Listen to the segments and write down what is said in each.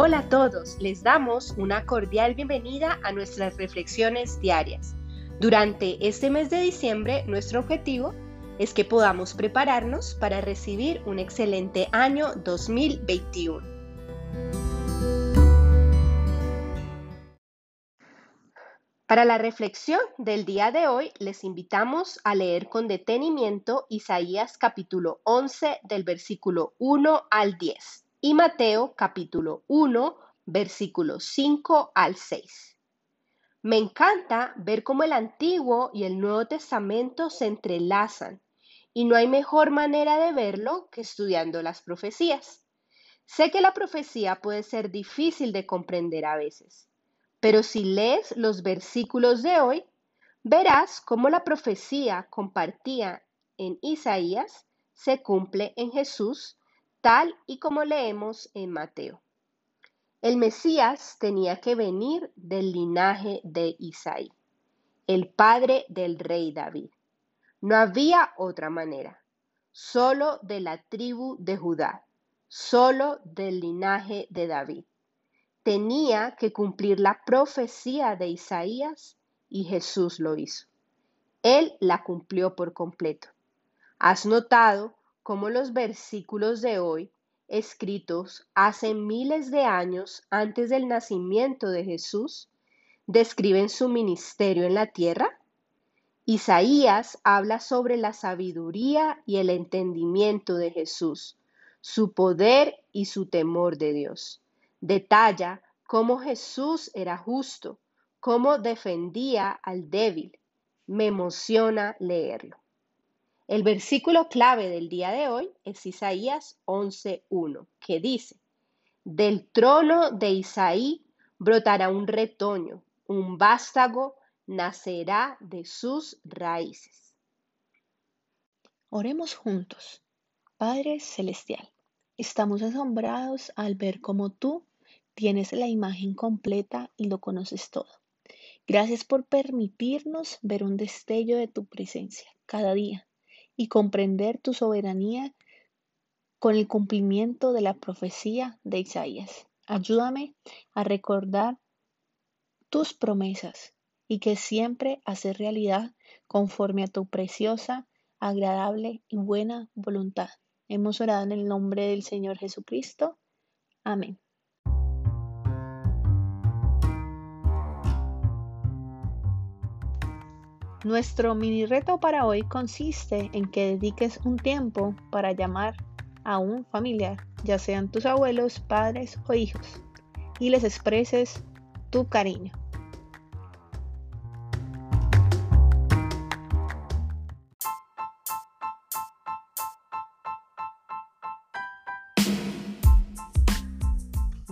Hola a todos, les damos una cordial bienvenida a nuestras reflexiones diarias. Durante este mes de diciembre, nuestro objetivo es que podamos prepararnos para recibir un excelente año 2021. Para la reflexión del día de hoy, les invitamos a leer con detenimiento Isaías capítulo 11 del versículo 1 al 10 y Mateo capítulo 1, versículos 5 al 6. Me encanta ver cómo el Antiguo y el Nuevo Testamento se entrelazan y no hay mejor manera de verlo que estudiando las profecías. Sé que la profecía puede ser difícil de comprender a veces, pero si lees los versículos de hoy, verás cómo la profecía compartida en Isaías se cumple en Jesús y como leemos en Mateo. El Mesías tenía que venir del linaje de Isaí, el padre del rey David. No había otra manera, solo de la tribu de Judá, solo del linaje de David. Tenía que cumplir la profecía de Isaías y Jesús lo hizo. Él la cumplió por completo. ¿Has notado como los versículos de hoy, escritos hace miles de años antes del nacimiento de Jesús, describen su ministerio en la tierra? Isaías habla sobre la sabiduría y el entendimiento de Jesús, su poder y su temor de Dios. Detalla cómo Jesús era justo, cómo defendía al débil. Me emociona leerlo. El versículo clave del día de hoy es Isaías 11.1, que dice, Del trono de Isaí brotará un retoño, un vástago nacerá de sus raíces. Oremos juntos. Padre Celestial, estamos asombrados al ver cómo tú tienes la imagen completa y lo conoces todo. Gracias por permitirnos ver un destello de tu presencia cada día y comprender tu soberanía con el cumplimiento de la profecía de Isaías. Ayúdame a recordar tus promesas y que siempre hacer realidad conforme a tu preciosa, agradable y buena voluntad. Hemos orado en el nombre del Señor Jesucristo. Amén. Nuestro mini reto para hoy consiste en que dediques un tiempo para llamar a un familiar, ya sean tus abuelos, padres o hijos, y les expreses tu cariño.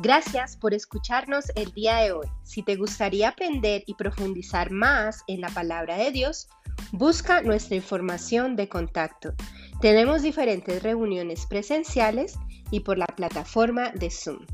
Gracias por escucharnos el día de hoy. Si te gustaría aprender y profundizar más en la palabra de Dios, busca nuestra información de contacto. Tenemos diferentes reuniones presenciales y por la plataforma de Zoom.